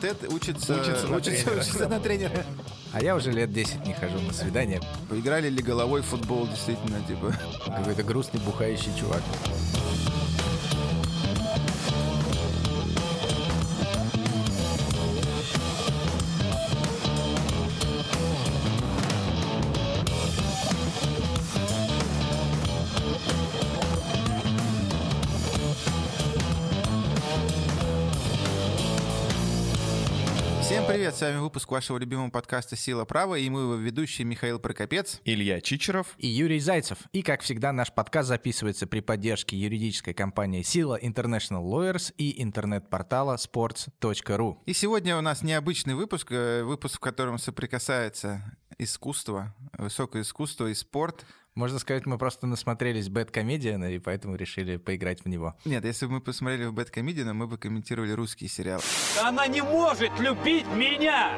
Тед учится, Учится на учится, тренера. учится на тренера. А я уже лет 10 не хожу на свидания. Поиграли ли головой в футбол, действительно, типа. Какой-то грустный бухающий чувак. Привет, с вами выпуск вашего любимого подкаста «Сила права» и мы его ведущие Михаил Прокопец. Илья Чичеров. И Юрий Зайцев. И, как всегда, наш подкаст записывается при поддержке юридической компании «Сила International Lawyers» и интернет-портала sports.ru. И сегодня у нас необычный выпуск, э, выпуск, в котором соприкасается искусство, высокое искусство и спорт. Можно сказать, мы просто насмотрелись Бэткомедиана, и поэтому решили поиграть в него. Нет, если бы мы посмотрели в Бэткомедиана, мы бы комментировали русский сериал. Она не может любить меня!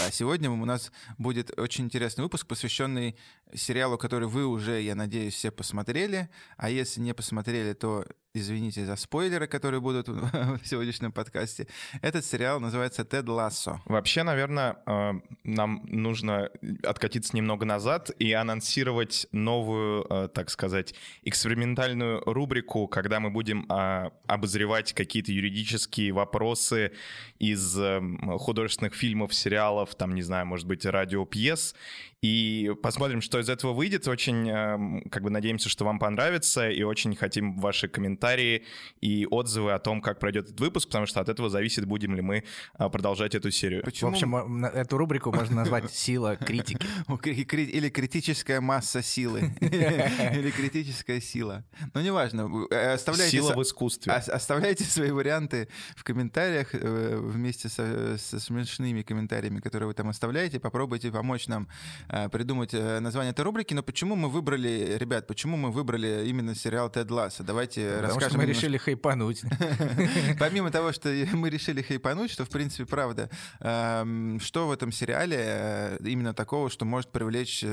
А сегодня у нас будет очень интересный выпуск, посвященный сериалу, который вы уже, я надеюсь, все посмотрели. А если не посмотрели, то извините за спойлеры, которые будут в сегодняшнем подкасте. Этот сериал называется «Тед Лассо». Вообще, наверное, э, нам нужно откатиться немного назад и анонсировать новую, э, так сказать, экспериментальную рубрику, когда мы будем э, обозревать какие-то юридические вопросы из э, художественных фильмов, сериалов, там, не знаю, может быть, радиопьес, и посмотрим, что из этого выйдет. Очень, э, как бы, надеемся, что вам понравится, и очень хотим ваши комментарии и отзывы о том, как пройдет этот выпуск, потому что от этого зависит, будем ли мы э, продолжать эту серию. Почему? В общем, м- эту рубрику можно назвать «Сила критики». Или критическая масса силы. Или критическая сила. Ну, неважно. Э, Оставляйте, Сила в искусстве. ос- оставляйте свои варианты в комментариях э, вместе со, со смешными комментариями, которые вы там оставляете. Попробуйте помочь нам э, придумать э, название этой рубрики. Но почему мы выбрали, ребят, почему мы выбрали именно сериал Тед Ласса? Давайте Потому расскажем мы немножко. решили хайпануть. Помимо того, что мы решили хайпануть, что, в принципе, правда, эм, что в этом сериале э, именно такого, что может привлечь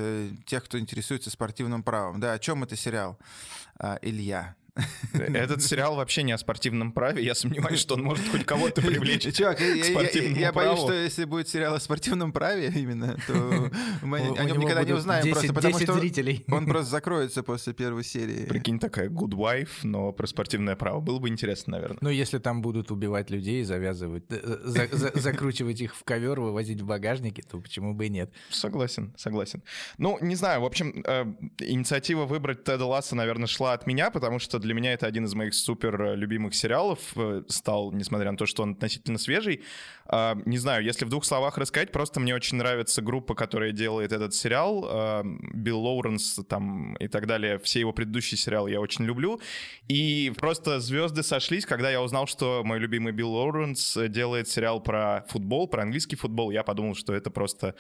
тех, кто интересуется спортивным правом? Да, о чем это сериал? А, Илья. Этот сериал вообще не о спортивном праве. Я сомневаюсь, что он может хоть кого-то привлечь Чувак, я, к я- я боюсь, что если будет сериал о спортивном праве именно, то мы о нем никогда не узнаем, 10 просто потому 10 что зрителей. он просто закроется после первой серии. Прикинь, такая good wife, но про спортивное право. Было бы интересно, наверное. Ну, если там будут убивать людей, завязывать, э, за- за- закручивать их в ковер, вывозить в багажнике, то почему бы и нет? Согласен, согласен. Ну, не знаю, в общем, э, инициатива выбрать Теда Ласса, наверное, шла от меня, потому что для меня это один из моих супер э, любимых сериалов э, стал, несмотря на то, что он относительно свежий. Э, не знаю, если в двух словах рассказать, просто мне очень нравится группа, которая делает этот сериал. Э, Билл Лоуренс там и так далее. Все его предыдущие сериалы я очень люблю. И просто звезды сошлись, когда я узнал, что мой любимый Билл Лоуренс делает сериал про футбол, про английский футбол. Я подумал, что это просто э,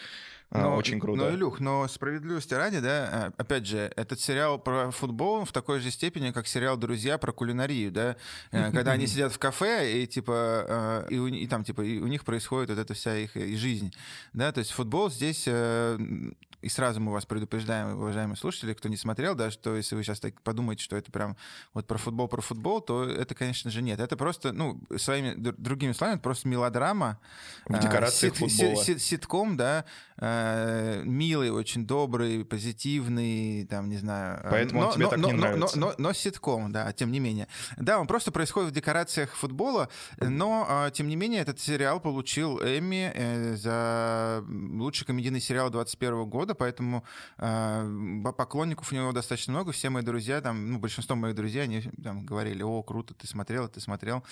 Но- очень круто. Но, Илюх, но справедливости ради, да, э, опять же, этот сериал про футбол в такой же степени, как сериал «Друзья» про кулинарию, да, Э, когда они сидят в кафе, и типа, э, и, у, и там, типа, и у них происходит вот эта вся их и жизнь, да, то есть футбол здесь, э, и сразу мы вас предупреждаем, уважаемые слушатели, кто не смотрел, да, что если вы сейчас так подумаете, что это прям вот про футбол, про футбол, то это, конечно же, нет. Это просто, ну, своими другими словами, это просто мелодрама. В э, декорациях сит- футбола. си- си- ситком, да, э, милый, очень добрый, позитивный, там, не знаю. э, Поэтому он тебе так не но, нравится. Но, но- но ситком, да, тем не менее. Да, он просто происходит в декорациях футбола, но, э, тем не менее, этот сериал получил Эмми э, за лучший комедийный сериал 21 года, поэтому э, поклонников у него достаточно много. Все мои друзья, там, ну, большинство моих друзей, они там говорили, о, круто, ты смотрел, ты смотрел.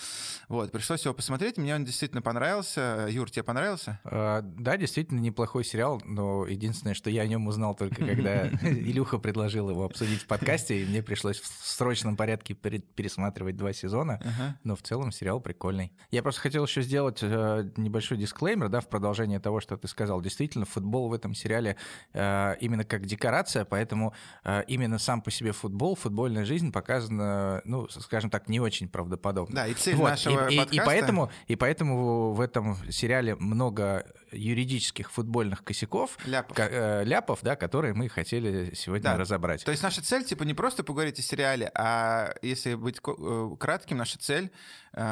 Вот, пришлось его посмотреть, мне он действительно понравился. Юр, тебе понравился? А, Да, действительно неплохой сериал, но единственное, что я о нем узнал только когда Илюха предложил его обсудить в подкасте, и мне пришлось в срочном порядке пере- пересматривать два сезона, но в целом сериал прикольный. Я просто хотел еще сделать э, небольшой дисклеймер, да, в продолжение того, что ты сказал. Действительно, футбол в этом сериале э, именно как декорация, поэтому э, именно сам по себе футбол, футбольная жизнь показана, ну, скажем так, не очень правдоподобно. Да, и цель Вот, нашего и, и- и подкаста... поэтому, и поэтому в этом сериале много юридических футбольных косяков, Ляпов. э, ляпов, да, которые мы хотели сегодня Да. разобрать. То есть наша цель, типа, не просто поговорить о сериале, а если быть э, кратким, наша цель,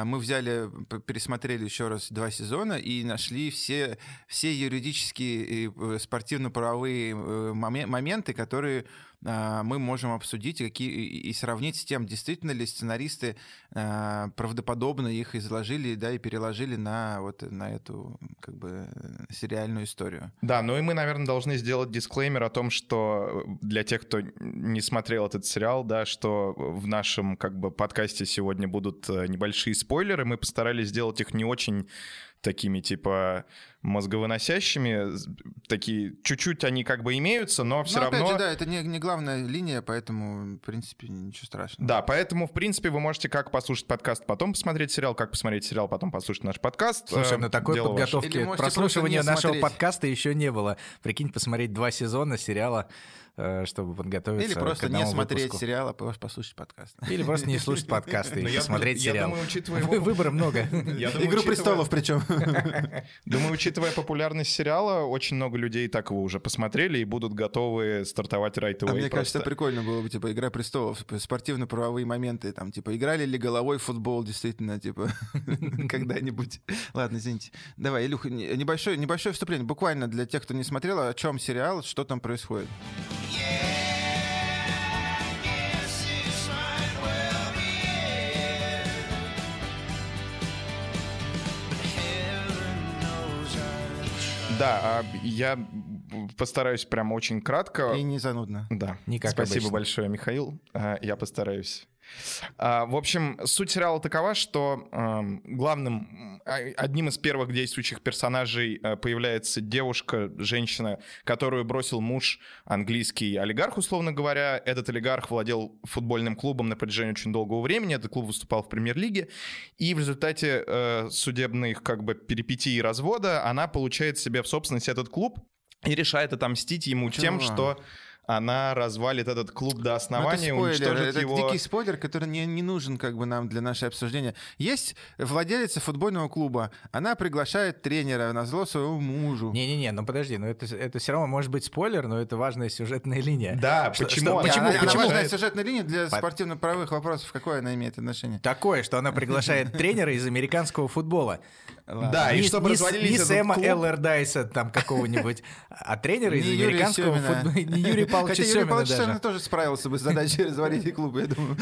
мы взяли, пересмотрели еще раз два сезона и нашли все, все юридические и э, спортивно-правовые э, моме- моменты, которые э, мы можем обсудить какие, и сравнить с тем, действительно ли сценаристы э, правдоподобно их изложили, да, и переложили на вот на эту как бы сериальную историю. Да, ну и мы, наверное, должны сделать дисклеймер о том, что э, для тех, кто не смотрел этот сериал, да, что в нашем как бы подкасте сегодня будут небольшие спойлеры. Мы постарались сделать их не очень такими типа мозговыносящими, такие чуть-чуть они как бы имеются, но все Но, опять равно. же, да, это не, не главная линия, поэтому, в принципе, ничего страшного. Да, поэтому, в принципе, вы можете как послушать подкаст, потом посмотреть сериал, как посмотреть сериал, потом послушать наш подкаст. Слушай, Э, ну такой дело подготовки не нашего смотреть. подкаста еще не было. Прикинь, посмотреть два сезона сериала, чтобы подготовиться Или просто к не одному смотреть выпуску. сериал, а просто послушать подкаст. Или просто не слушать подкасты Ну, и посмотреть я сериал. думаю, учитывая его- Вы- Выбора много. Я думаю, Игру учитывая- престолов причем. Думаю, учитывая популярность сериала, очень много людей так его уже посмотрели и будут готовы стартовать right away А мне просто. кажется, прикольно было бы, типа, Игра престолов, сп- спортивно-правовые моменты, там, типа, играли ли головой в футбол, действительно, типа, когда-нибудь. Ладно, извините. Давай, Илюха, не- небольшое, небольшое вступление, буквально для тех, кто не смотрел, о чем сериал, что там происходит. Да, а я постараюсь прям очень кратко. И не занудно. Да. Не как Спасибо обычно. большое, Михаил. А, Я постараюсь. А, В общем, суть сериала такова, что эм, главным, а, одним из первых действующих персонажей э, появляется девушка, женщина, которую бросил муж, английский олигарх, условно говоря. Этот олигарх владел футбольным клубом на протяжении очень долгого времени. Этот клуб выступал в премьер-лиге. И в результате э, судебных как бы перипетий и развода она получает себе в собственность этот клуб и решает отомстить ему тем, Чувак. что она развалит этот клуб до Ну, это основания, спойлер, уничтожит это его... дикий спойлер, который не, не нужен как бы нам для нашего обсуждения. Есть владелица футбольного клуба, она приглашает тренера на зло своему мужу. Не-не-не, ну подожди, ну это, это все равно может быть спойлер, но это важная сюжетная линия. Да, Что- почему? что- она- почему- она, она почему? важная сюжетная линия для По- спортивно-правовых вопросов. Какое она имеет отношение? Такое, что она приглашает тренера из американского футбола. Да, и не, чтобы развалились не Сэма Эллердайса там какого-нибудь, а тренера из американского футбола. Не Юрия Павловича Хотя Юрий Семина Павлович даже. Семин тоже справился бы с задачей развалить клуб, я думаю.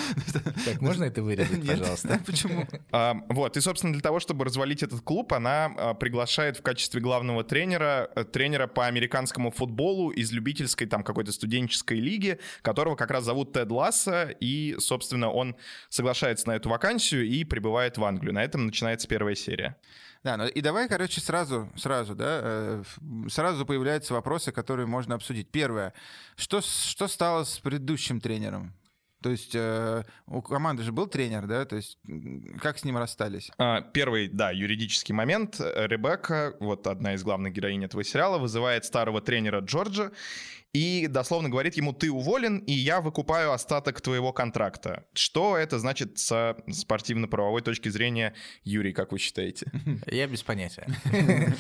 Так, можно это вырезать, пожалуйста? Почему? А, Вот, и, собственно, для того, чтобы развалить этот клуб, она а, приглашает в качестве главного тренера э, тренера по американскому футболу из любительской там какой-то студенческой лиги, которого как раз зовут Тед Ласса, и, собственно, он соглашается на эту вакансию и прибывает в Англию. На этом начинается первая серия. Да, ну и давай, короче, сразу, сразу, да, э, сразу появляются вопросы, которые можно обсудить. Первое, что, что стало с предыдущим тренером? То есть э, у команды же был тренер, да, то есть как с ним расстались? А, Первый, да, юридический момент. Ребекка, вот одна из главных героинь этого сериала, вызывает старого тренера Джорджа и дословно говорит ему, ты уволен, и я выкупаю остаток твоего контракта. Что это значит со спортивно-правовой точки зрения, Юрий, как вы считаете? Я без понятия.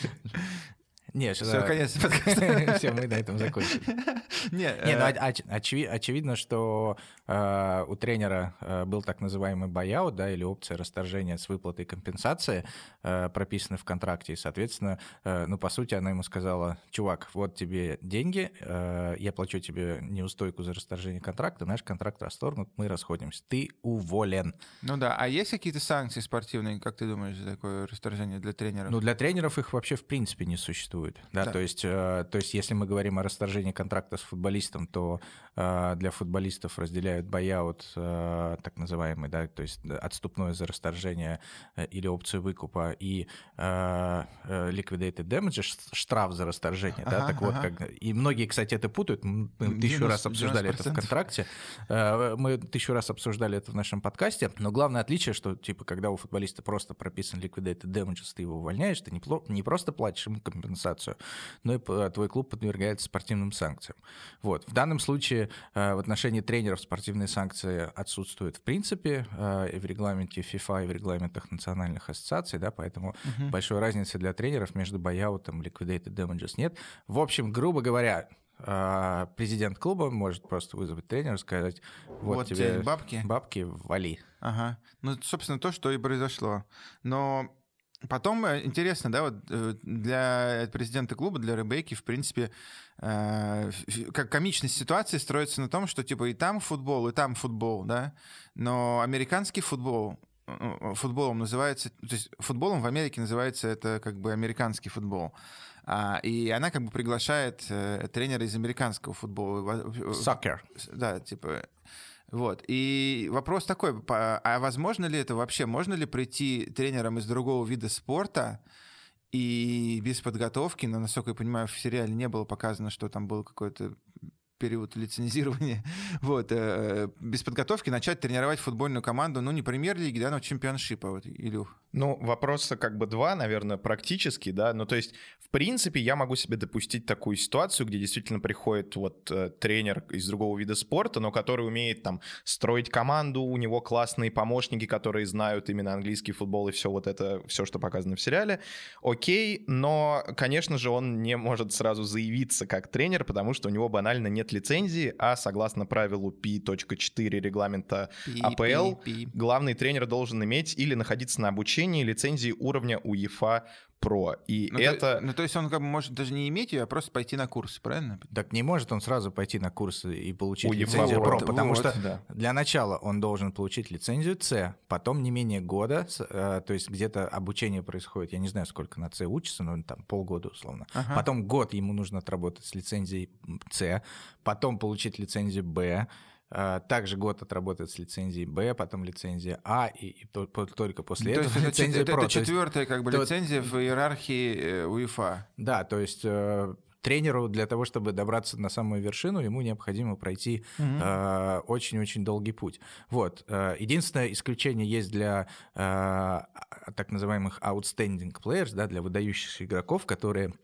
Нет, Все, конец подкаста. Все, мы на этом закончили. Не, ну, э, оч- очеви- очевидно, что э, у тренера э, был так называемый бояут, да, или опция расторжения с выплатой компенсации, прописанной в контракте, и, соответственно, ну, по сути, она ему сказала, чувак, вот тебе деньги, я плачу тебе неустойку за расторжение контракта, наш контракт расторгнут, мы расходимся, ты уволен. Ну да, а есть какие-то санкции спортивные, как ты думаешь, за такое расторжение для тренеров? Ну, для тренеров их вообще в принципе не существует. Да, Да. То, есть, э, то есть, если мы говорим о расторжении контракта с футболистом, то э, для футболистов разделяют бояут, э, так называемый, да, то есть да, отступное за расторжение или опцию выкупа, и liquidated damages, штраф за расторжение. да, Ага, так вот, ага. как, и многие, кстати, это путают. Мы тысячу 90, раз обсуждали это в 90%. контракте. Мы тысячу раз обсуждали это в нашем подкасте. Но главное отличие, что типа, когда у футболиста просто прописан liquidated damages, ты его увольняешь, ты не, не просто платишь ему компенсацию, но и п- твой клуб подвергается спортивным санкциям. Вот. В данном случае э, в отношении тренеров спортивные санкции отсутствуют в принципе э, и в регламенте FIFA, и в регламентах национальных ассоциаций, да, поэтому большой разницы для тренеров между бояутом и liquidated damages нет. В общем, грубо говоря, президент клуба может просто вызвать тренера и сказать, вот, Вот тебе бабки. бабки, вали. Ага. Ну, собственно, то, что и произошло. Но потом э, интересно, да, вот э, для президента клуба, для Ребекки, в принципе, э, как комичность ситуации строится на том, что типа и там футбол, и там футбол, да, но американский футбол э, футболом называется, то есть футболом в Америке называется это как бы американский футбол. А, и она как бы приглашает э, тренера из американского футбола. Soccer. да, типа, вот. И вопрос такой, по- а возможно ли это вообще? Можно ли прийти тренером из другого вида спорта и без подготовки, но, насколько я понимаю, в сериале не было показано, что там был какой-то период лицензирования, вот, э, без подготовки начать тренировать футбольную команду, ну, не премьер-лиги, да, но чемпионшипа, вот, Илюх. Ну, вопроса как бы два, наверное, практически, да. Ну, то есть, в принципе, я могу себе допустить такую ситуацию, где действительно приходит вот э, тренер из другого вида спорта, но который умеет там строить команду, у него классные помощники, которые знают именно английский футбол и все вот это, все, что показано в сериале. Окей, но, конечно же, он не может сразу заявиться как тренер, потому что у него банально нет лицензии, а согласно правилу P.4 регламента Пи, АПЛ, главный тренер должен иметь или находиться на обучении лицензии уровня УЕФА Про. И Ну, то- это... ну, то есть он как бы может даже не иметь ее, а просто пойти на курсы, правильно? Так не может он сразу пойти на курсы и получить У лицензию. ПРО, потому Вот, что да. для начала он должен получить лицензию С, потом не менее года, э, то есть где-то обучение происходит, я не знаю, сколько на С учится, но там полгода условно. Ага. Потом год ему нужно отработать с лицензией С, потом получить лицензию Б, также год отработать с лицензией Б, потом лицензия А, и, и только после то этого есть лицензия это- ПРО. это четвертая как бы то- лицензия в иерархии э, УЕФА. Да, то есть э, тренеру для того, чтобы добраться на самую вершину, ему необходимо пройти э, очень-очень долгий путь. Вот. э, Единственное исключение есть для э, а- так называемых outstanding players, да, для выдающихся игроков, которые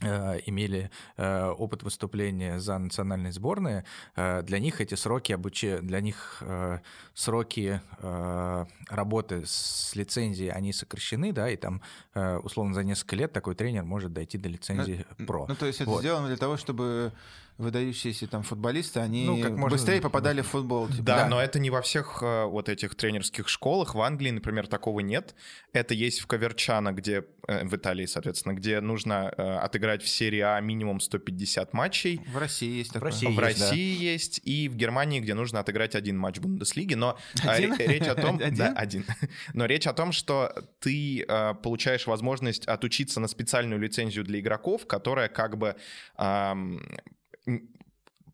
имели э, опыт выступления за национальные сборные, э, для них эти сроки обучения, для них э, сроки э, работы с лицензией, они сокращены, да, и там э, условно за несколько лет такой тренер может дойти до лицензии про. Ну, то есть это Вот. сделано для того, чтобы выдающиеся там футболисты, они Ну, как можно- быстрее попадали в футбол. типа. Да, Да. но это не во всех э, вот этих тренерских школах. В Англии, например, такого нет. Это есть в Каверчано, где э, в Италии, соответственно, где нужно э, отыграть в серии А минимум 150 матчей. В России есть такое. России в есть, да. России есть, и в Германии, где нужно отыграть один матч Бундеслиги, но а, Один? ре- речь о том, Один? да, один, но речь о том, что ты э, получаешь возможность отучиться на специальную лицензию для игроков, которая как бы м,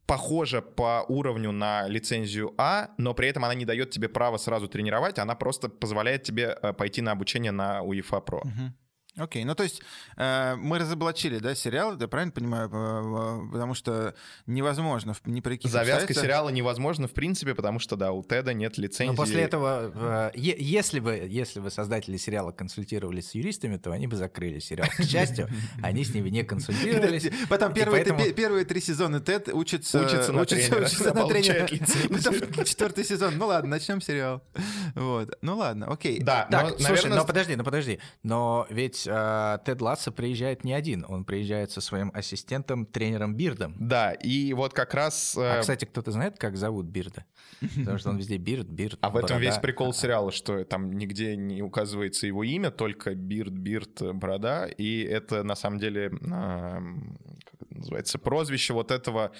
похожа по уровню на лицензию А, но при этом она не дает тебе права сразу тренировать, она просто позволяет тебе э, пойти на обучение на УЕФА Про. Мгм. Окей, ну то есть э, мы разоблачили, да, сериал, я правильно понимаю, потому что невозможно в- ни при каких Завязка обстоятельствах- сериала невозможна, в принципе, потому что, да, у Теда нет лицензии. Но после этого, э, е- если бы, если бы создатели сериала консультировались с юристами, то они бы закрыли сериал. К счастью, они с ними не консультировались. Потом первые, три сезона Тед учится, Учится на тренера. Потом четвертый сезон. Ну ладно, начнем сериал. Вот. Ну ладно, окей. Да, Так, слушай, наверное, но подожди, ну подожди. Но ведь э, Тед Лассо приезжает не один, он приезжает со своим ассистентом, тренером Бирдом. Да, и вот как раз... э, А, кстати, кто-то знает, как зовут Бирда? Потому что он везде Бирд, Бирд, а в этом весь прикол сериала, что там нигде не указывается его имя, только Бирд, Бирд, Борода, и это на самом деле, как это называется, прозвище вот этого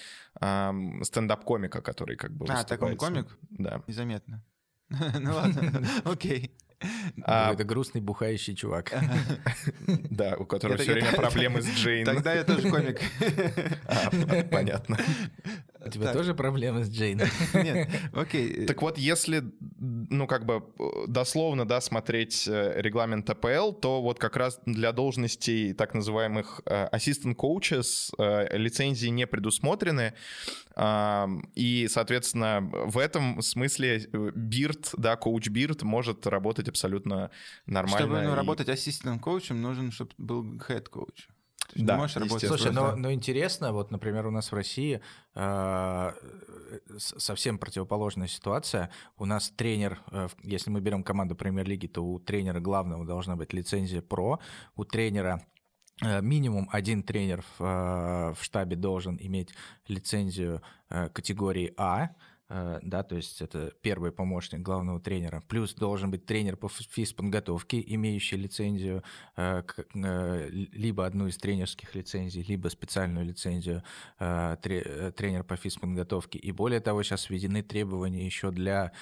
стендап-комика, который как бы А, так он комик? Да. Незаметно. Ну ладно, окей. А, Какой-то грустный, бухающий чувак. да, у которого Это- все время это- проблемы с Джейн. Тогда я тоже комик. А, понятно. У тебя Так. тоже проблемы с Джейн? Нет, окей. Так вот, если, ну, как бы э, дословно, да, смотреть э, регламент АПЛ, то вот как раз для должностей так называемых э, assistant coaches э, лицензии не предусмотрены. И, соответственно, в этом смысле э, Бирд, да, коуч Бирд может работать абсолютно нормально. Чтобы ну, и- работать ассистентом коучем, нужен, чтобы был head коуч. Ты Да, не можешь работать. Слушай, но, но интересно, вот, например, у нас в России э, совсем противоположная ситуация. У нас тренер, э, если мы берем команду премьер-лиги, то у тренера главного должна быть лицензия ПРО, у тренера э, минимум один тренер в, э, в штабе должен иметь лицензию э, категории А, да, то есть это первый помощник главного тренера, плюс должен быть тренер по физподготовке, имеющий лицензию, э, э, либо одну из тренерских лицензий, либо специальную лицензию тренера по физподготовке. И более того, сейчас введены требования еще для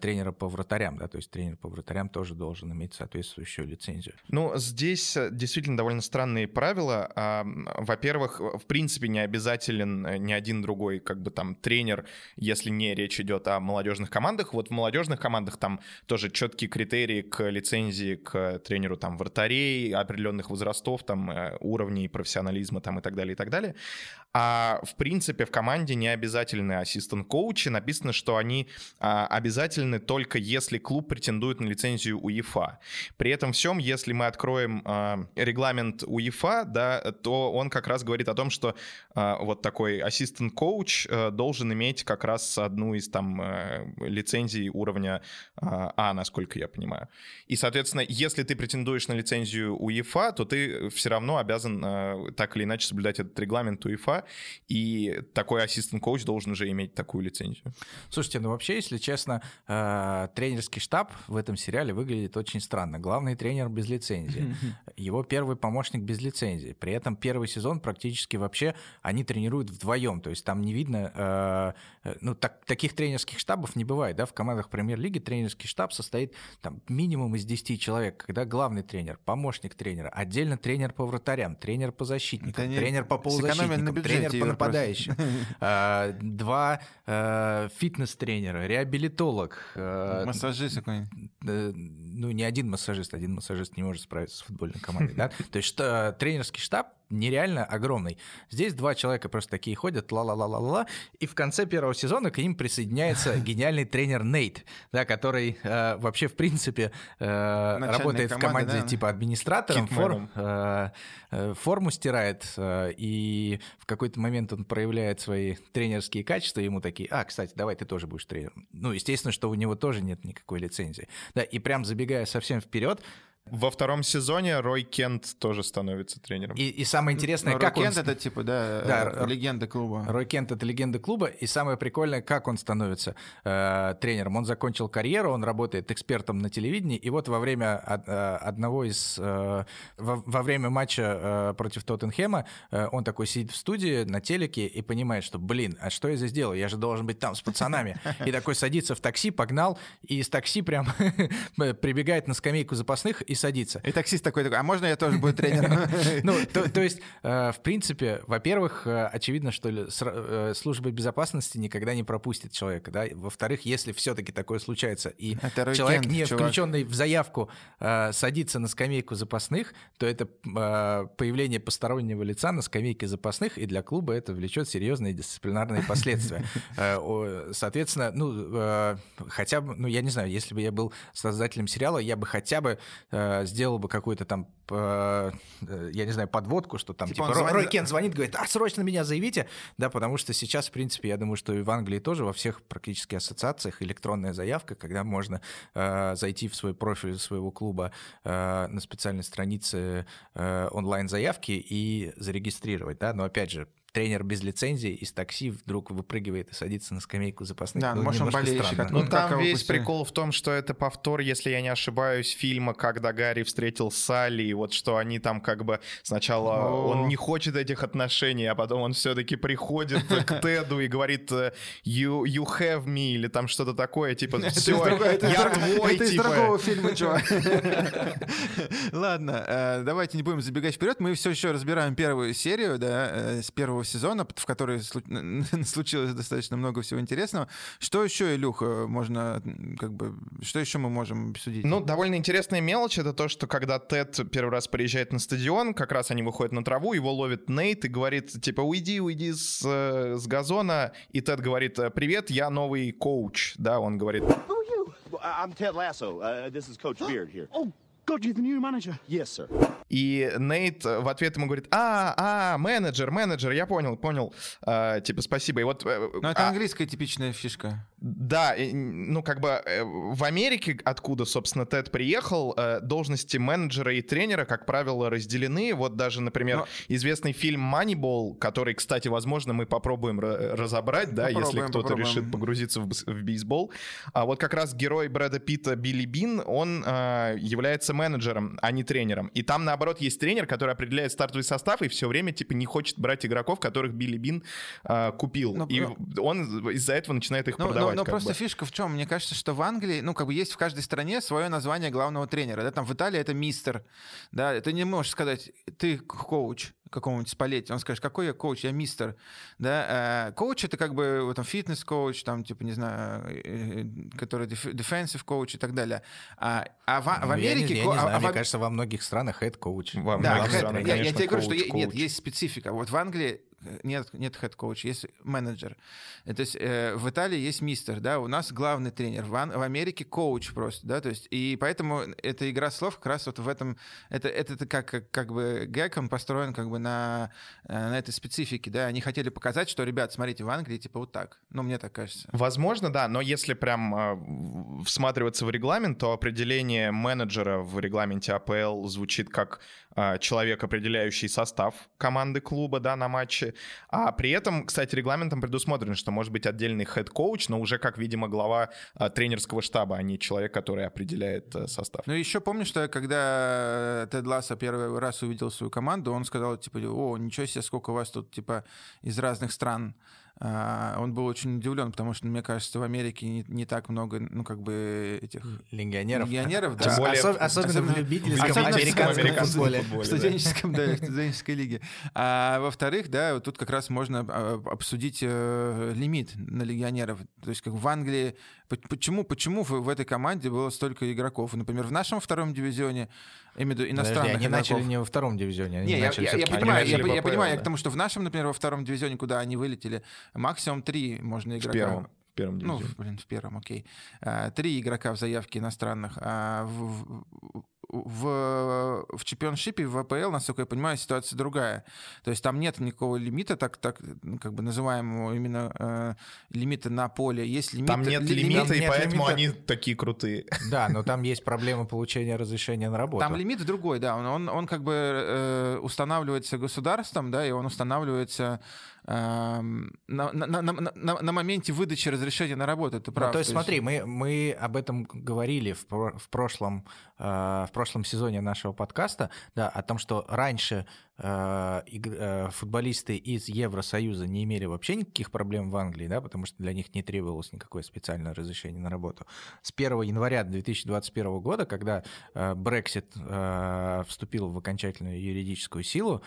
тренера по вратарям, да, то есть тренер по вратарям тоже должен иметь соответствующую лицензию. Ну, здесь действительно довольно странные правила. А, во-первых, в принципе, не обязателен ни один другой, как бы там, тренер, если не речь идет о молодежных командах. Вот в молодежных командах там тоже четкие критерии к лицензии, к тренеру там вратарей, определенных возрастов, там э, уровней профессионализма там и так далее, и так далее. А в принципе в команде не обязательны ассистент-коучи. Написано, что они а, обязательны только если клуб претендует на лицензию УЕФА. При этом всем, если мы откроем а, регламент УЕФА, да, то он как раз говорит о том, что а, вот такой ассистент-коуч а, должен иметь как раз одну из там а, лицензий уровня а, а, насколько я понимаю. И, соответственно, если ты претендуешь на лицензию УЕФА, то ты все равно обязан а, так или иначе соблюдать этот регламент УЕФА, и такой ассистент-коуч должен уже иметь такую лицензию. Слушайте, ну вообще, если честно, э, тренерский штаб в этом сериале выглядит очень странно. Главный тренер без лицензии, его первый помощник без лицензии. При этом первый сезон практически вообще они тренируют вдвоем, то есть там не видно, э, э, ну так, таких тренерских штабов не бывает, да, в командах премьер-лиги тренерский штаб состоит там минимум из 10 человек, когда главный тренер, помощник тренера, отдельно тренер по вратарям, тренер по защитникам, тренер по полузащитникам, тренер по нападающим, а, два а, фитнес-тренера, реабилитолог. А, массажист какой-нибудь. Ну, не один массажист, один массажист не может справиться с футбольной командой. Да? То есть тренерский штаб нереально огромный. Здесь два человека просто такие ходят, ла-ла-ла-ла-ла, и в конце первого сезона к ним присоединяется гениальный тренер Нейт, да, который э, вообще, в принципе, э, работает команды, в команде да? типа администратором, фор, э, э, форму стирает, э, и в какой-то момент он проявляет свои тренерские качества, ему такие, а, кстати, давай ты тоже будешь тренером. Ну, естественно, что у него тоже нет никакой лицензии. Да, и прям забегая совсем вперед, во втором сезоне Рой Кент тоже становится тренером. И, и самое интересное, Но как Рой он... Кент это типа, да, да э, легенда клуба. Рой Кент это легенда клуба, и самое прикольное, как он становится э, тренером. Он закончил карьеру, он работает экспертом на телевидении, и вот во время э, одного из... Э, во, во время матча э, против Тоттенхэма э, он такой сидит в студии на телеке и понимает, что, блин, а что я здесь делаю? Я же должен быть там с пацанами. И такой садится в такси, погнал, и из такси прям прибегает на скамейку запасных и садится. И таксист такой, такой а можно я тоже буду тренером? Ну, то есть, э, в принципе, во-первых, э, очевидно, что э, служба безопасности никогда не пропустит человека, да. Во-вторых, если все-таки такое случается, и человек, не включенный в заявку, садится на скамейку запасных, то это появление постороннего лица на скамейке запасных, и для клуба это влечет серьезные дисциплинарные последствия. Соответственно, ну, хотя бы, ну, я не знаю, если бы я был создателем сериала, я бы хотя бы Э, сделал бы какую-то там, э, я не знаю, подводку, что там, типа, типа звонит... Рой Кен звонит, говорит, а, срочно меня заявите, да, потому что сейчас, в принципе, я думаю, что и в Англии тоже во всех практически ассоциациях электронная заявка, когда можно э, зайти в свой профиль своего клуба э, на специальной странице э, онлайн-заявки и зарегистрировать, да, но опять же, тренер без лицензии из такси вдруг выпрыгивает и садится на скамейку запасных. Да, ну, может, он болельщик. Как, ну, там весь пустили. прикол в том, что это повтор, если я не ошибаюсь, фильма «Когда Гарри встретил Салли», и вот что они там как бы сначала... О. Он не хочет этих отношений, а потом он все-таки приходит к Теду и говорит you, «You have me» или там что-то такое, типа «Все, я твой», Это из типа. другого фильма, чувак. Ладно, э, давайте не будем забегать вперед. Мы все еще разбираем первую серию, да, э, с первого сезона, в которой случилось достаточно много всего интересного. Что еще, Илюха, можно, как бы, что еще мы можем обсудить? Ну, довольно интересная мелочь — это то, что когда Тед первый раз приезжает на стадион, как раз они выходят на траву, его ловит Нейт и говорит, типа, уйди, уйди с, э, с газона, и Тед говорит, привет, я новый коуч, да, он говорит... I'm Ted Lasso. Uh, this is Coach Beard here. Oh, God, you're the new manager. Yes, sir. И Нейт в ответ ему говорит, а, а, менеджер, менеджер, я понял, понял, а, типа, спасибо. И вот... Ну, это а... английская типичная фишка. Да, ну как бы э, в Америке, откуда, собственно, Тед приехал, э, должности менеджера и тренера, как правило, разделены. Вот даже, например, Но... известный фильм Moneyball, который, кстати, возможно, мы попробуем разобрать, да, если кто-то решит погрузиться в, в бейсбол. А вот как раз герой Брэда Питта Билли Бин, он э, является менеджером, а не тренером. И там, наоборот, есть тренер, который определяет стартовый состав и все время, типа, не хочет брать игроков, которых Билли Бин э, купил. Но, ну, и но... он из-за этого начинает их но, продавать но просто бы. фишка в чем? Мне кажется, что в Англии, ну, как бы есть в каждой стране свое название главного тренера. Да, там в Италии это мистер. Да, ты не можешь сказать, ты коуч какому-нибудь Спалетти, он скажет, какой я коуч, я мистер, да, э, коуч это как бы вот, там фитнес-коуч, там, типа, не знаю, э, который defensive coach и так далее. А, а в, ну, в Америке... Я не, я не знаю, а, мне в... кажется, во многих странах head coach. Во да, многих странах, я, я тебе говорю, что коуч. нет, есть специфика. Вот в Англии нет, нет head coach, есть менеджер. То есть э, в Италии есть мистер, да, у нас главный тренер, в, в Америке коуч просто, да, то есть и поэтому эта игра слов как раз вот в этом, это, это как, как, бы гэг, он построен как бы на, э, на этой специфике, да, они хотели показать, что, ребят, смотрите, в Англии типа вот так, ну, мне так кажется. Возможно, да, но если прям э, всматриваться в регламент, то определение менеджера в регламенте АПЛ звучит как э, человек, определяющий состав команды клуба, да, на матче, а при этом, кстати, регламентом предусмотрено, что может быть отдельный head coach, но уже как, видимо, глава а, тренерского штаба, а не человек, который определяет а, состав. Ну, еще помню, что когда Тед Лассо первый раз увидел свою команду, он сказал, типа, о, ничего себе, сколько у вас тут, типа, из разных стран а, он был очень удивлен, потому что, мне кажется, в Америке не, не так много, ну, как бы, этих... Легионеров. Легионеров, да. Более, Особ, особенно, особенно в любительском особенно американском, американском футболе. футболе. В студенческом, да, в студенческой лиге. А во-вторых, да, вот тут как раз можно а, обсудить э, лимит на легионеров. То есть, как в Англии, почему, почему в, в этой команде было столько игроков? Например, в нашем втором дивизионе виду иностранных Подожди, они игроков. начали не во втором дивизионе. Они не, начали я, я, я понимаю, я, я понимаю, да. я к тому, что в нашем, например, во втором дивизионе, куда они вылетели, максимум три можно игрока. В первом. В первом дивизионе. Ну, блин, в первом, окей. А, три игрока в заявке иностранных. А в, в, в чемпионшипе, в АПЛ, насколько я понимаю, ситуация другая. То есть там нет никакого лимита, так, так ну, как бы называемого именно э, лимита на поле. Есть лимит, там нет ли, лимита, и поэтому лимита. они такие крутые. Да, но там есть проблема получения разрешения на работу. Там лимит другой, да. Он, он, он как бы э, устанавливается государством, да, и он устанавливается на, на, на, на, на моменте выдачи разрешения на работу. Это правда. Ну, то есть, смотри, мы, мы об этом говорили в, в, прошлом, э, в прошлом сезоне нашего подкаста, да, о том, что раньше футболисты из Евросоюза не имели вообще никаких проблем в Англии, да, потому что для них не требовалось никакое специальное разрешение на работу. С 1 января 2021 года, когда Brexit э, вступил в окончательную юридическую силу,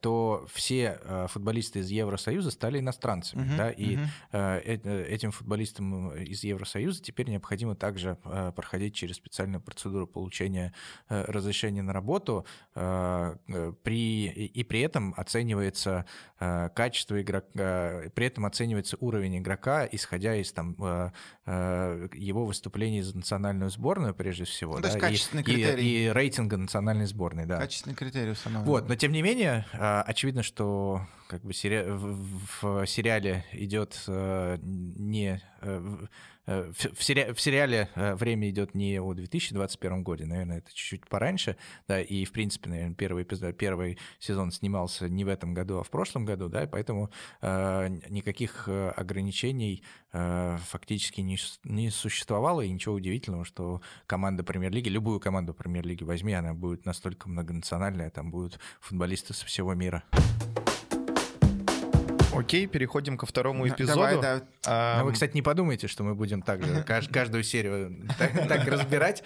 то все футболисты из Евросоюза стали иностранцами, uh-huh, да, и uh-huh. этим футболистам из Евросоюза теперь необходимо также проходить через специальную процедуру получения разрешения на работу при и, при этом оценивается э, качество игрока, э, при этом оценивается уровень игрока, исходя из там, э, э, его выступлений за национальную сборную, прежде всего. Ну, да, то есть качественный и, критерий. И, и рейтинга национальной сборной, да. Качественный критерий установлен. Вот, но тем не менее, э, очевидно, что как бы сери... в, в сериале идет э, не э, Э, в, сери... в сериале э, время идет не о 2021 годе, наверное, это чуть-чуть пораньше, да, и, в принципе, наверное, первый, эпизод, первый сезон снимался не в этом году, а в прошлом году, да, и поэтому э, никаких ограничений э, фактически не, не существовало, и ничего удивительного, что команда премьер-лиги, любую команду премьер-лиги возьми, она будет настолько многонациональная, там будут футболисты со всего мира. Окей, переходим ко второму эпизоду. Давай, да. А, вы, кстати, не подумайте, что мы будем так же каждую серию так разбирать.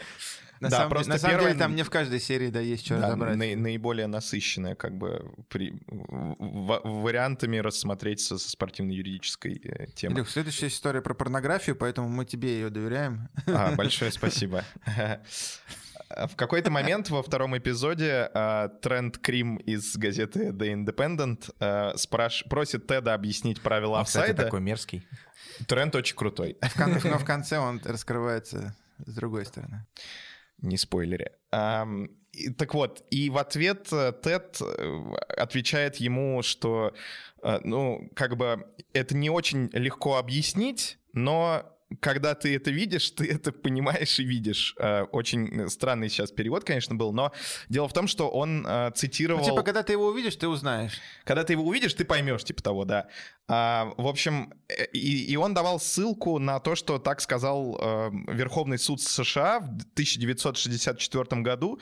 На, да, самом, просто на самом первая... деле там не в каждой серии да, есть что да, разобрать. На, наиболее насыщенная как бы при, в, вариантами рассмотреть со, со спортивно-юридической э, темой. Илюх, следующая история про порнографию, поэтому мы тебе ее доверяем. А, большое спасибо. В какой-то момент во втором эпизоде э, Трент Крим из газеты The Independent э, спраш... просит Теда объяснить правила офсайда. Кстати, такой мерзкий. Тренд очень крутой. В кон... Но в конце он раскрывается с другой стороны. Не спойлери. Um, и, так вот, и в ответ э, Тед э, отвечает ему, что, ну, как бы это не очень легко объяснить, но когда ты это видишь, ты это понимаешь и видишь. Э, очень странный сейчас перевод, конечно, был, но дело в том, что он э, цитировал... Ну, типа, когда ты его увидишь, ты узнаешь. Когда ты его увидишь, ты поймешь, типа того, да. А, в общем, э, и, и он давал ссылку на то, что так сказал Верховный суд США в 1964 году,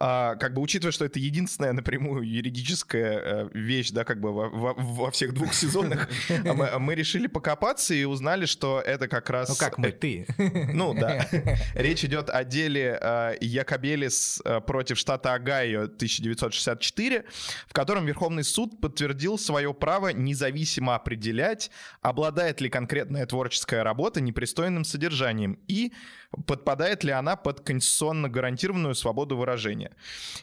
э, как бы учитывая, что это единственная напрямую юридическая вещь, да, как бы во, во, во всех двух сезонах, мы, мы решили покопаться и узнали, что это как раз... Ну как мы, ты. Ну да. Речь идет о деле э, Якобелис э, против штата Огайо 1964, в котором Верховный суд подтвердил свое право независимо определять, обладает ли конкретная творческая работа непристойным содержанием и подпадает ли она под конституционно гарантированную свободу выражения.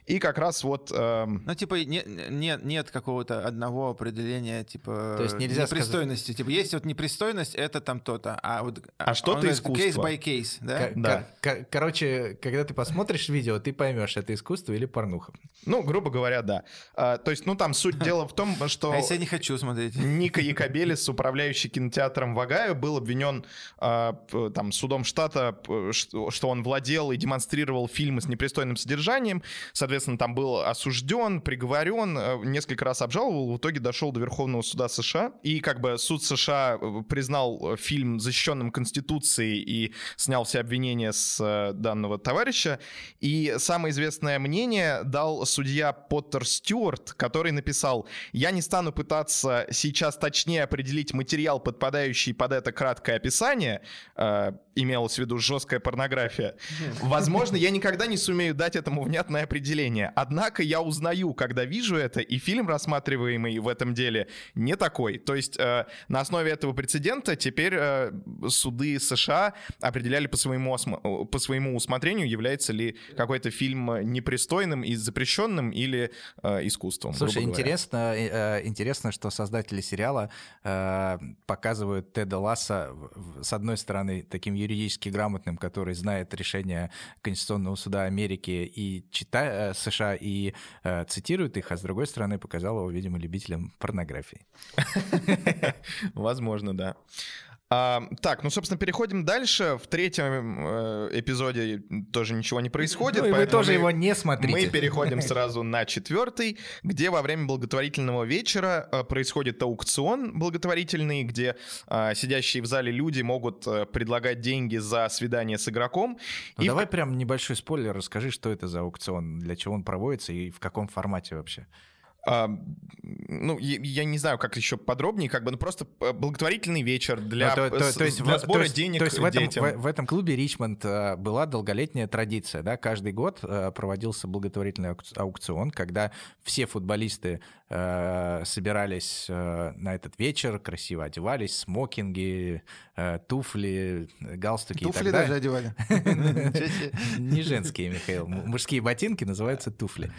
И как раз вот... Эм... Ну, типа, нет, нет, нет какого-то одного определения, типа, То есть нельзя непристойности. Сказать... Типа, есть вот непристойность, это там то-то, а вот... А что-то искусство. Case by case, да? К- да. К- короче, когда ты посмотришь видео, ты поймешь, это искусство или порнуха. Ну, грубо говоря, да. А, то есть, ну, там суть дела в том, что... А если я не хочу смотреть? Ника Якобелис, управляющий кинотеатром Вагаю, был обвинен а, там судом штата что он владел и демонстрировал фильмы с непристойным содержанием. Соответственно, там был осужден, приговорен, э, несколько раз обжаловал, в итоге дошел до Верховного суда США. И как бы суд США э, признал фильм защищенным Конституцией и снял все обвинения с э, данного товарища. И самое известное мнение дал судья Поттер Стюарт, который написал, я не стану пытаться сейчас точнее определить материал, подпадающий под это краткое описание, э, имелось в виду жесткая порнография. Возможно, я никогда не сумею дать этому внятное определение. Однако я узнаю, когда вижу это, и фильм, рассматриваемый в этом деле, не такой. То есть э, на основе этого прецедента теперь э, суды США определяли по своему, осма- по своему усмотрению, является ли какой-то фильм непристойным и запрещенным или э, искусством. Слушай, интересно, э, интересно, что создатели сериала э, показывают Теда Ласса с одной стороны таким юридически грамотным, который знает решение Конституционного суда Америки и читает э, США и э, цитирует их, а с другой стороны показал его, видимо, любителям порнографии. Возможно, да. А, так, ну, собственно, переходим дальше. В третьем э, эпизоде тоже ничего не происходит. Ну, и вы тоже мы, его не смотрите. Мы переходим сразу на четвертый, где во время благотворительного вечера э, происходит аукцион благотворительный, где э, сидящие в зале люди могут э, предлагать деньги за свидание с игроком. Ну, и давай в... прям небольшой спойлер, расскажи, что это за аукцион, для чего он проводится и в каком формате вообще. А, ну, я, я не знаю, как еще подробнее, как бы, ну просто э, благотворительный вечер для, ну, то, то, то есть, для сбора то есть, денег то есть в этом, детям. В, в этом клубе Ричмонд uh, была долголетняя традиция, да, каждый год uh, проводился благотворительный аукцион, когда все футболисты uh, собирались на этот вечер, красиво одевались, смокинги, туфли, галстуки туфли и так даже одевали. Не женские, Михаил, мужские ботинки называются туфли.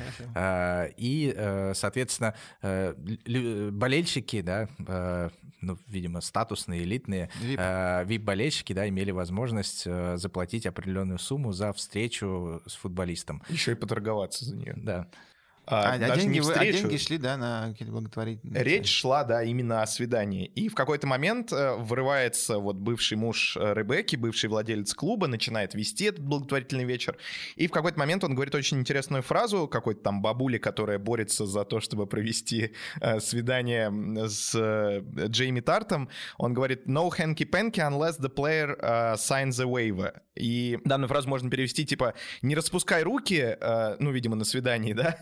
И, соответственно, э, болельщики, да, э, ну, видимо, статусные, элитные, VIP-болельщики, э, да, имели возможность заплатить определенную сумму за встречу с футболистом. Еще и поторговаться за нее. Да. А, а, а, деньги, а деньги шли, да, на какие-то благотворительные... Речь шла, да, именно о свидании. И в какой-то момент э, врывается вот бывший муж э, Ребекки, бывший владелец клуба, начинает вести этот благотворительный вечер. И в какой-то момент он говорит очень интересную фразу какой-то там бабули, которая борется за то, чтобы провести э, свидание с э, Джейми Тартом. Он говорит «No hanky-panky unless the player uh, signs a waiver». И данную фразу можно перевести типа «Не распускай руки», э, ну, видимо, на свидании, да,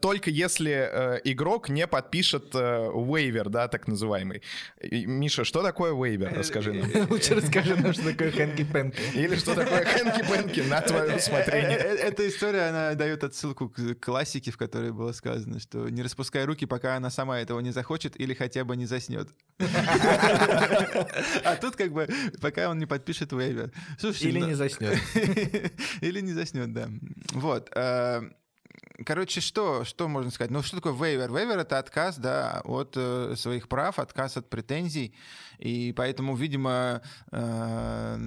только если э, игрок не подпишет вейвер, да, так называемый. Миша, что такое вейвер? Расскажи нам. Лучше расскажи нам, что такое хэнки-пэнки. Или что такое хэнки-пэнки, на твое усмотрение. Эта история, она дает отсылку к классике, в которой было сказано, что не распускай руки, пока она сама этого не захочет или хотя бы не заснет. А тут как бы пока он не подпишет вейвер. Или не заснет. Или не заснет, да. Вот короче, что, что можно сказать? Ну, что такое вейвер? Вейвер — это отказ, да, от э, своих прав, отказ от претензий. И поэтому, видимо... Э,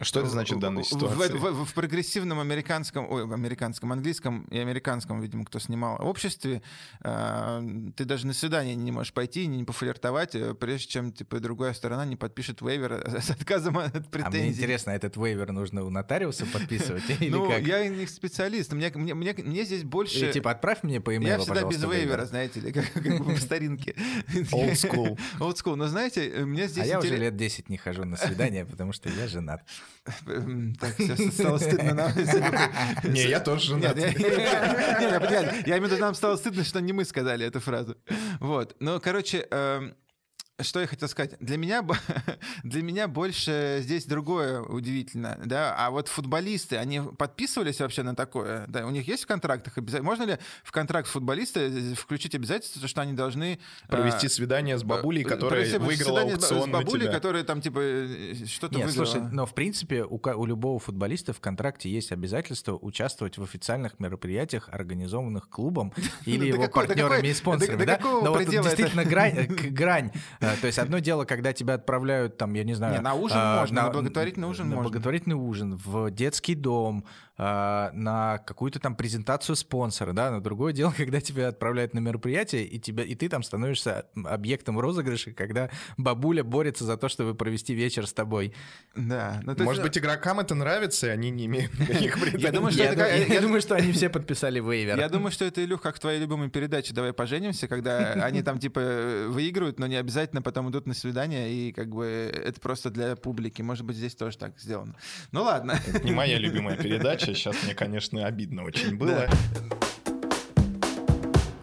что это значит в данной ситуации? В, в, в прогрессивном американском, ой, американском, английском и американском, видимо, кто снимал обществе, э, ты даже на свидание не можешь пойти, не пофлиртовать, э, прежде чем типа другая сторона не подпишет вейвер с отказом от претензий. А мне интересно, этот вейвер нужно у нотариуса подписывать или Ну, как? я не специалист, мне, мне, мне, мне здесь больше... И, типа, отправь мне по имейлу, Я всегда без вейвера, знаете ли, как, как бы по старинке. Old school. Old school. Но знаете, мне здесь... А я уже лет 10 не хожу на свидание, потому что я женат. Так, сейчас стало стыдно нам. Не, я тоже женат. Я имею в виду, нам стало стыдно, что не мы сказали эту фразу. Вот. Ну, короче, эм, что я хотел сказать? Для меня, для меня больше здесь другое удивительно, да, а вот футболисты, они подписывались вообще на такое, да, у них есть в контрактах обязательно, можно ли в контракт футболиста э, включить обязательство, что они должны... Провести а, свидание с бабулей, которая выиграла аукцион с бабулей, которая там, типа, э, что-то Нет, выиграла. слушай, но в принципе у, у любого футболиста в контракте есть обязательство участвовать в официальных мероприятиях, организованных клубом или его партнерами и спонсорами, да? Но вот действительно грань то есть одно дело, когда тебя отправляют, там, я не знаю... Не, на ужин а, можно, на, на благотворительный ужин на можно. благотворительный ужин, в детский дом, а, на какую-то там презентацию спонсора, да, но другое дело, когда тебя отправляют на мероприятие, и, тебя, и ты там становишься объектом розыгрыша, когда бабуля борется за то, чтобы провести вечер с тобой. Да. Ну, Может есть... быть, игрокам это нравится, и они не имеют никаких претензий. Я думаю, что я думаю, что они все подписали вейвер. Я думаю, что это, Илюх, как в твоей любимой передаче «Давай поженимся», когда они там типа выигрывают, но не обязательно потом идут на свидание, и как бы это просто для публики. Может быть, здесь тоже так сделано. Ну ладно. Это не моя любимая передача, Сейчас мне, конечно, обидно очень было. Да.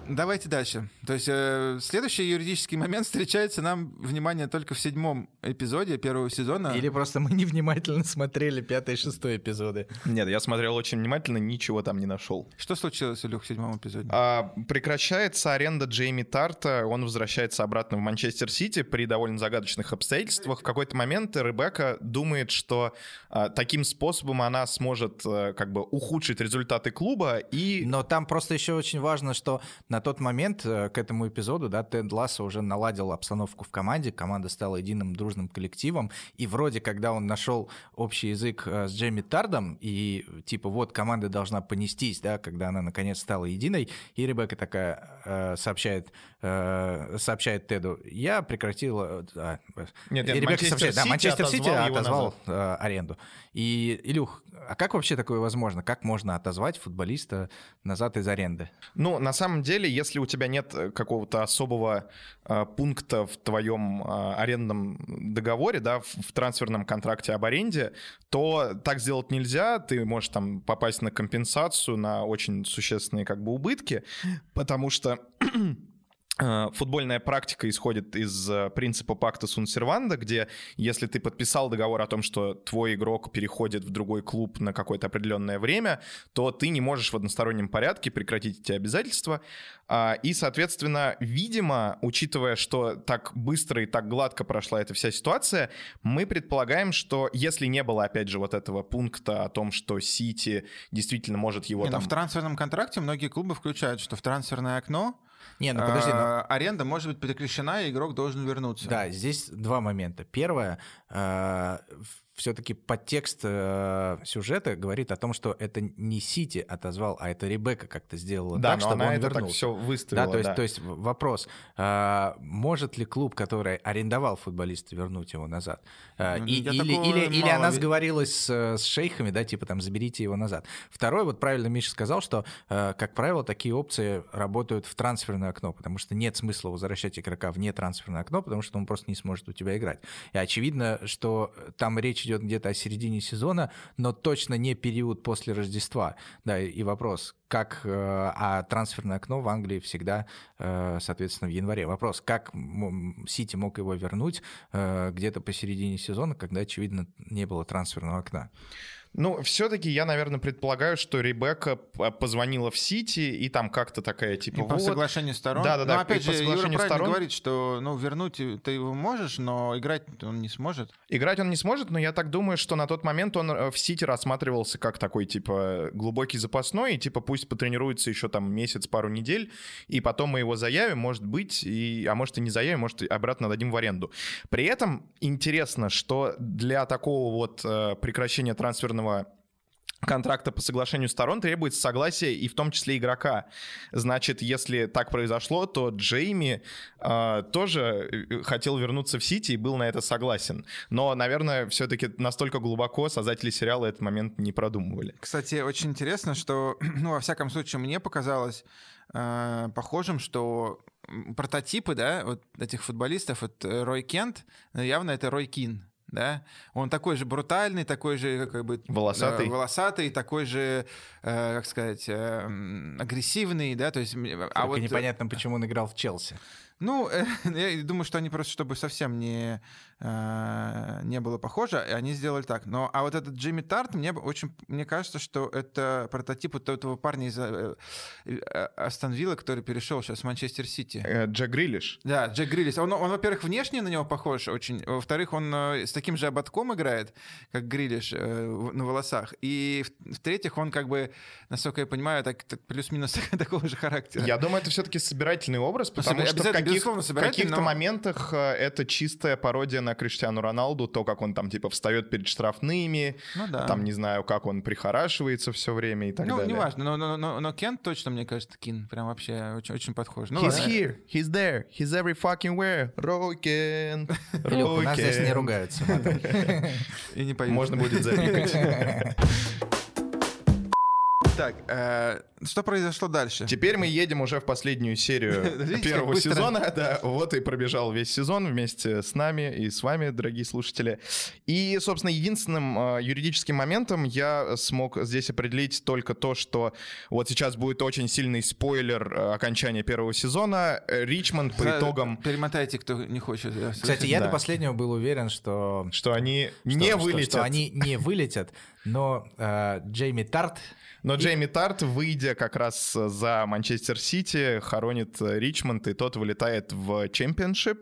Давайте дальше. То есть э, следующий юридический момент встречается нам, внимание, только в седьмом эпизоде первого сезона. Или просто мы невнимательно смотрели пятый и шестой эпизоды. Нет, я смотрел очень внимательно, ничего там не нашел. Что случилось, Илюх, в седьмом эпизоде? А, прекращается аренда Джейми Тарта, он возвращается обратно в Манчестер Сити при довольно загадочных обстоятельствах. В какой-то момент Ребекка думает, что а, таким способом она сможет а, как бы ухудшить результаты клуба и... Но там просто еще очень важно, что на на тот момент э, к этому эпизоду, да, Тед Лассо уже наладил обстановку в команде, команда стала единым дружным коллективом, и вроде, когда он нашел общий язык э, с Джейми Тардом, и типа вот команда должна понестись, да, когда она наконец стала единой, и Ребекка такая э, сообщает, э, сообщает Теду, я прекратила... Э, нет, нет, и Ребекка сообщает, да, Манчестер Сити отозвал э, аренду. И, Илюх, а как вообще такое возможно? Как можно отозвать футболиста назад из аренды? Ну, на самом деле, если у тебя нет э, какого-то особого э, пункта в твоем э, арендном договоре, да, в, в трансферном контракте об аренде, то так сделать нельзя. Ты можешь там попасть на компенсацию, на очень существенные как бы убытки, потому что футбольная практика исходит из э, принципа пакта сунсерванда, где если ты подписал договор о том, что твой игрок переходит в другой клуб на какое-то определенное время, то ты не можешь в одностороннем порядке прекратить эти обязательства. А, и, соответственно, видимо, учитывая, что так быстро и так гладко прошла эта вся ситуация, мы предполагаем, что если не было, опять же, вот этого пункта о том, что Сити действительно может его не, там... в трансферном контракте многие клубы включают, что в трансферное окно не, ну подожди. Но... А, аренда может быть прекращена, и игрок должен вернуться. Да, здесь два момента. Первое, а, все-таки подтекст э, сюжета говорит о том, что это не Сити отозвал, а это Ребекка как-то сделала да, так, чтобы она он это вернулся. так все выставила. Да, то есть, да. то есть вопрос, э, может ли клуб, который арендовал футболиста, вернуть его назад? Э, ну, и, или или, или она сговорилась с, с шейхами, да, типа там заберите его назад. Второй, вот правильно Миша сказал, что, э, как правило, такие опции работают в трансферное окно, потому что нет смысла возвращать игрока вне трансферное окно, потому что он просто не сможет у тебя играть. И очевидно, что там речь идет где-то о середине сезона, но точно не период после Рождества. Да, и вопрос, как, э, а трансферное окно в Англии всегда, э, соответственно, в январе. Вопрос, как Сити мог его вернуть э, где-то посередине сезона, когда, очевидно, не было трансферного окна. Ну, все-таки я, наверное, предполагаю, что Ребекка позвонила в Сити, и там как-то такая, типа, И по вот... соглашению сторон. Да-да-да, Но опять и по же, Юра сторон. говорит, что ну, вернуть ты его можешь, но играть он не сможет. Играть он не сможет, но я так думаю, что на тот момент он э, в Сити рассматривался как такой, типа, глубокий запасной, и, типа, пусть потренируется еще там месяц, пару недель, и потом мы его заявим, может быть, и, а может и не заявим, может и обратно дадим в аренду. При этом интересно, что для такого вот э, прекращения трансферного контракта по соглашению сторон требуется согласие и в том числе игрока. Значит, если так произошло, то Джейми э, тоже хотел вернуться в Сити и был на это согласен. Но, наверное, все-таки настолько глубоко создатели сериала этот момент не продумывали. Кстати, очень интересно, что, ну, во всяком случае, мне показалось э, похожим, что прототипы, да, вот этих футболистов, вот э, Рой Кент, явно это Рой Кин, да, он такой же брутальный, такой же как бы Волосатый. э, волосатый, такой же, э, как сказать, э, агрессивный, да, то есть, а Только вот э, непонятно, почему он играл в Челси. Ну, э, я думаю, что они просто, чтобы совсем не, э, не было похоже, и они сделали так. Но, а вот этот Джимми Тарт, мне очень, мне кажется, что это прототип вот этого парня из э, Астон Вилла, который перешел сейчас в Манчестер Сити. Джек Грилиш. Да, Джек Гриллис. Он, он, во-первых, внешне на него похож очень. Во-вторых, он с таким же ободком играет, как Гриллиш на волосах. И в-третьих, он как бы, насколько я понимаю, так, так плюс-минус такого же характера. Я думаю, это все-таки собирательный образ, потому собира- что в, безусловно, в каких-то но- моментах э, это чистая пародия на Криштиану Роналду, то, как он там типа встает перед штрафными, Ну да. там не знаю, как он прихорашивается все время и так ну, далее. неважно, но, но, но, но Кент точно, мне кажется, Кин прям вообще очень, очень похож. Ну, He's ладно. here, he's there, he's every fucking where. Рой Кент, у нас здесь не Рой Кент. ругаются. И не. Можно будет запикать. Так, э, что произошло дальше? Теперь мы едем уже в последнюю серию Видите, первого сезона. Да, вот и пробежал весь сезон вместе с нами и с вами, дорогие слушатели. И, собственно, единственным э, юридическим моментом я смог здесь определить только то, что вот сейчас будет очень сильный спойлер э, окончания первого сезона. Э, Ричмонд по За- итогам, Перемотайте, кто не хочет. э, Кстати, я Да. до последнего был уверен, что что они что- не что- вылетят. Что они не вылетят, но э, Джейми Тарт Но Джейми Тарт, выйдя как раз за Манчестер Сити, хоронит э, Ричмонд, и тот вылетает в чемпионшип.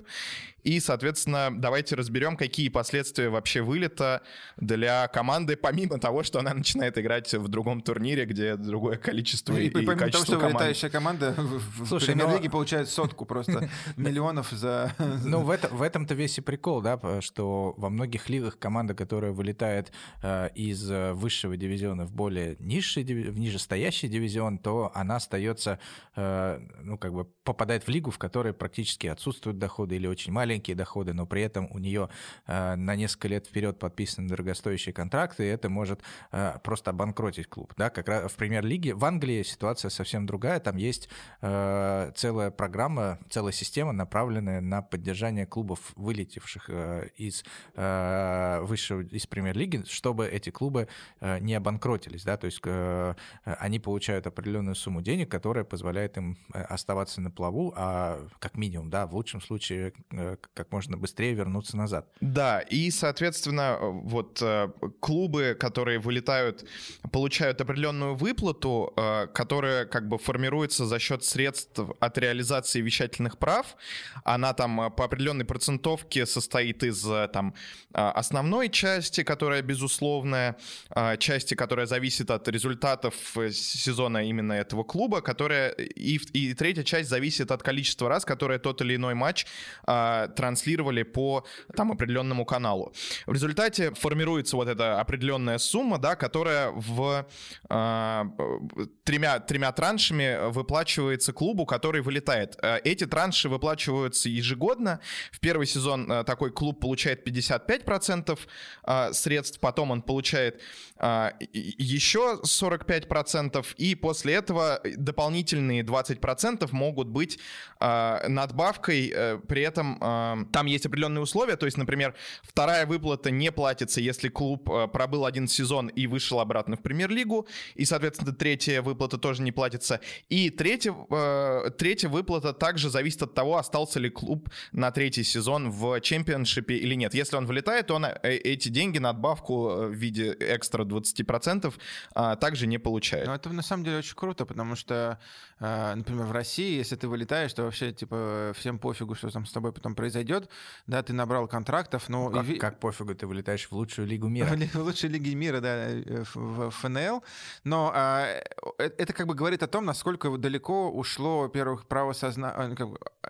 И, соответственно, давайте разберем, какие последствия вообще вылета для команды, помимо того, что она начинает играть в другом турнире, где другое количество Ну, и, И, помимо того, качество что команд. вылетающая команда в, премьер-лиге но- получает сотку просто миллионов за... Ну, в, это, в этом-то весь и прикол, да, что во многих лигах команда, которая вылетает э, из высшего дивизиона в более низший, в нижестоящий дивизион, то она остается, э, ну, как бы попадает в лигу, в которой практически отсутствуют доходы или очень маленькие доходы, но при этом у нее э, на несколько лет вперед подписаны дорогостоящие контракты, и это может э, просто обанкротить клуб, да, как раз в премьер-лиге. В Англии ситуация совсем другая, там есть э, целая программа, целая система, направленная на поддержание клубов, вылетевших из высшего, из премьер-лиги, чтобы эти клубы не обанкротились, да, то есть они получают определенную сумму денег, которая позволяет им оставаться на плаву, а как минимум, да, в лучшем случае как можно быстрее вернуться назад. Да, и, соответственно, вот э, клубы, которые вылетают, получают определенную выплату, э, которая как бы формируется за счет средств от реализации вещательных прав. Она там э, по определенной процентовке состоит из там основной части, которая безусловная, части, которая зависит от результатов сезона именно этого клуба, которая и, и третья часть зависит от количества раз, которые тот или иной матч транслировали по там определенному каналу. В результате формируется вот эта определенная сумма, да, которая в э, тремя, тремя траншами выплачивается клубу, который вылетает. Э, Эти транши выплачиваются ежегодно. В первый сезон э, такой клуб получает 55% э, средств, потом он получает еще 45%, и после этого дополнительные 20% могут быть надбавкой, э, при этом там есть определенные условия, то есть, например, вторая выплата не платится, если клуб э, пробыл один сезон и вышел обратно в премьер-лигу, и, соответственно, третья выплата тоже не платится. И третья, э, третья выплата также зависит от того, остался ли клуб на третий сезон в чемпионшипе или нет. Если он вылетает, то он э, эти деньги, надбавку э, в виде экстра 20% э, также не получает. Ну, это на самом деле очень круто, потому что, например, в России, если ты вылетаешь, то вообще, типа, всем пофигу, что там с тобой потом произойдет. Да, ты набрал контрактов, но... Как, и ви- как пофигу, ты вылетаешь в лучшую лигу мира. В в лучшей лиге мира, да, э, в, в ФНЛ. Но а, э, это как бы говорит о том, насколько далеко ушло, во-первых, право сознания,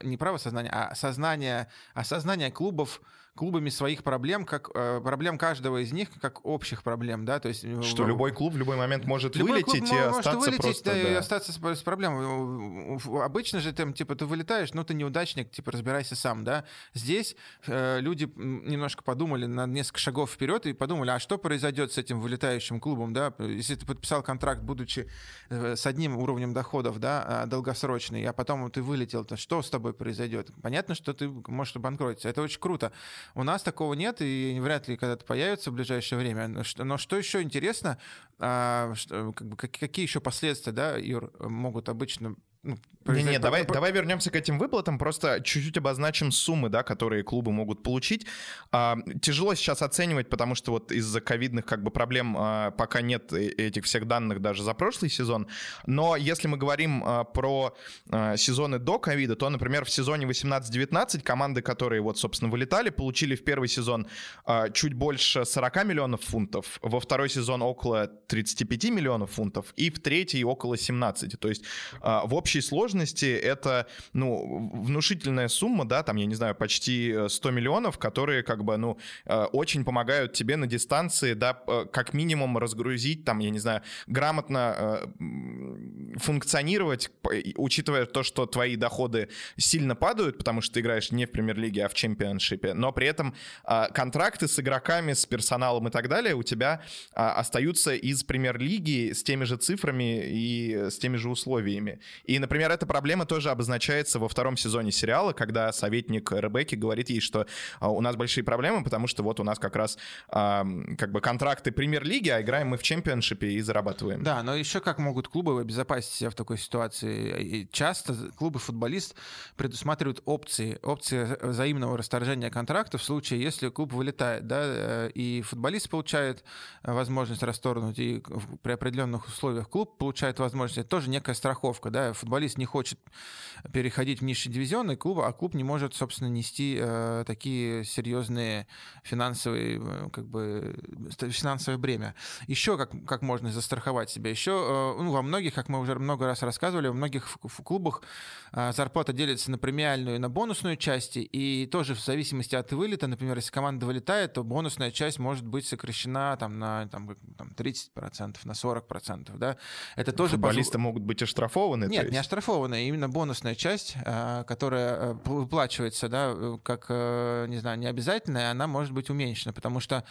не право сознания, а сознание, осознание клубов клубами своих проблем, как э, проблем каждого из них, как общих проблем, да, то есть... э, Что в- любой клуб в любой момент может Любой клуб вылететь и мо- может остаться вылететь, просто... да, и да. остаться с, с проблемой. В- Обычно же там, типа, ты вылетаешь, ну, ты неудачник, типа, разбирайся сам, да. Здесь э, люди немножко подумали на несколько шагов вперед и подумали, а что произойдет с этим вылетающим клубом, да, если ты подписал контракт, будучи э, с одним уровнем доходов, да, а, долгосрочный, а потом ты вылетел, то что с тобой произойдет? Понятно, что ты можешь обанкротиться. Это очень круто. У нас такого нет, и вряд ли когда-то появится в ближайшее время. Но что, но что еще интересно, а, что, как бы, как- какие еще последствия, да, Юр, могут обычно ну, Не-не, произойти? давай, давай вернемся к этим выплатам, просто чуть-чуть обозначим суммы, да, которые клубы могут получить. А, тяжело сейчас оценивать, потому что вот из-за ковидных как бы проблем а, пока нет э- этих всех данных даже за прошлый сезон. Но если мы говорим а, про а, сезоны до ковида, то, например, в сезоне 18-19 команды, которые вот, собственно, вылетали, получили в первый сезон а, чуть больше 40 миллионов фунтов, во второй сезон около 35 миллионов фунтов и в третий около 17. То есть а, в общей сложности это, ну, внушительная сумма, да, там, я не знаю, почти э, 100 миллионов, которые как бы, ну, э, очень помогают тебе на дистанции, да, э, как минимум разгрузить, там, я не знаю, грамотно э, функционировать, учитывая то, что твои доходы сильно падают, потому что ты играешь не в премьер-лиге, а в чемпионшипе, но при этом контракты с игроками, с персоналом и так далее у тебя остаются из премьер-лиги с теми же цифрами и с теми же условиями. И, например, эта проблема тоже обозначается во втором сезоне сериала, когда советник Ребекки говорит ей, что а, у нас большие проблемы, потому что вот у нас как раз а, как бы контракты премьер-лиги, а играем мы в чемпионшипе и зарабатываем. Да, но еще как могут клубы обезопасить себя в такой ситуации? И часто клубы-футболист предусматривают опции, опции взаимного расторжения контракта в случае, если клуб вылетает, да, э, и футболист получает э, возможность расторгнуть, и при определенных условиях клуб получает возможность, это тоже некая страховка, да, футболист не хочет переходить в низший дивизион, и клуб, а клуб не может, собственно, нести э, такие серьезные финансовые, э, как бы, финансовое бремя. Еще как, как можно застраховать себя? Еще э, ну, во многих, как мы уже много раз рассказывали, во многих ф- клубах э, зарплата делится на премиальную и на бонусную части, и тоже в зависимости от вылета, например, если команда вылетает, то бонусная часть может быть сокращена там, на там, там, 30%, на 40%. Да? Это тоже Футболисты могут быть оштрафованы. нет. Не оштрафованная, именно бонусная часть, э, которая э, выплачивается, да, э, как, э, не знаю, не обязательная, она может быть уменьшена, потому что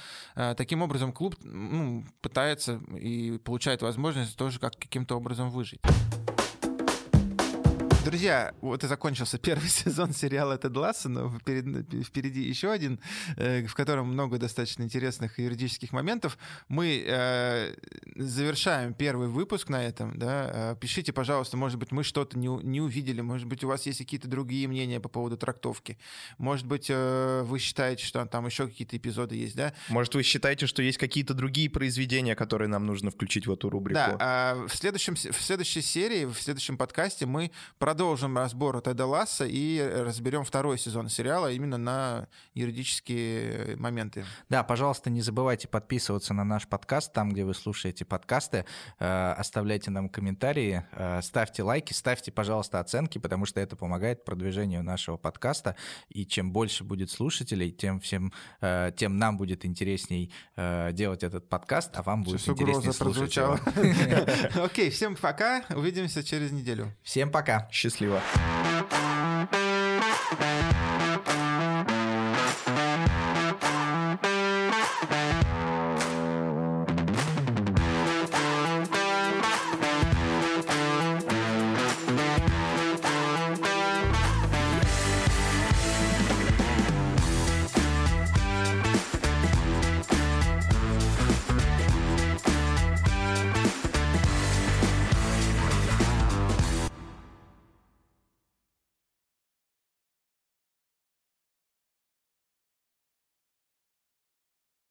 таким образом клуб ну, пытается и получает возможность тоже как каким-то образом выжить. Друзья, вот и закончился первый сезон сериала Тед Ласса, но впереди, впереди еще один, э, в котором много достаточно интересных юридических моментов. Мы э, завершаем первый выпуск на этом. Да? Э, Пишите, пожалуйста, может быть, мы что-то не, не увидели, может быть, у вас есть какие-то другие мнения по поводу трактовки. Может быть, э, вы считаете, что там еще какие-то эпизоды есть, да? Может, вы считаете, что есть какие-то другие произведения, которые нам нужно включить в эту рубрику? Да, а в, следующем, в следующей серии, в следующем подкасте мы продолжим разбор Теда Ласса и разберем второй сезон сериала именно на юридические моменты. Да, пожалуйста, не забывайте подписываться на наш подкаст, там, где вы слушаете подкасты. Э, Оставляйте нам комментарии, э, ставьте лайки, ставьте, пожалуйста, оценки, потому что это помогает продвижению нашего подкаста. И чем больше будет слушателей, тем, всем, э, тем нам будет интересней э, делать этот подкаст, а вам будет Сейчас интереснее слушать. Окей, всем пока, увидимся через неделю. Всем пока. Счастливо. thank you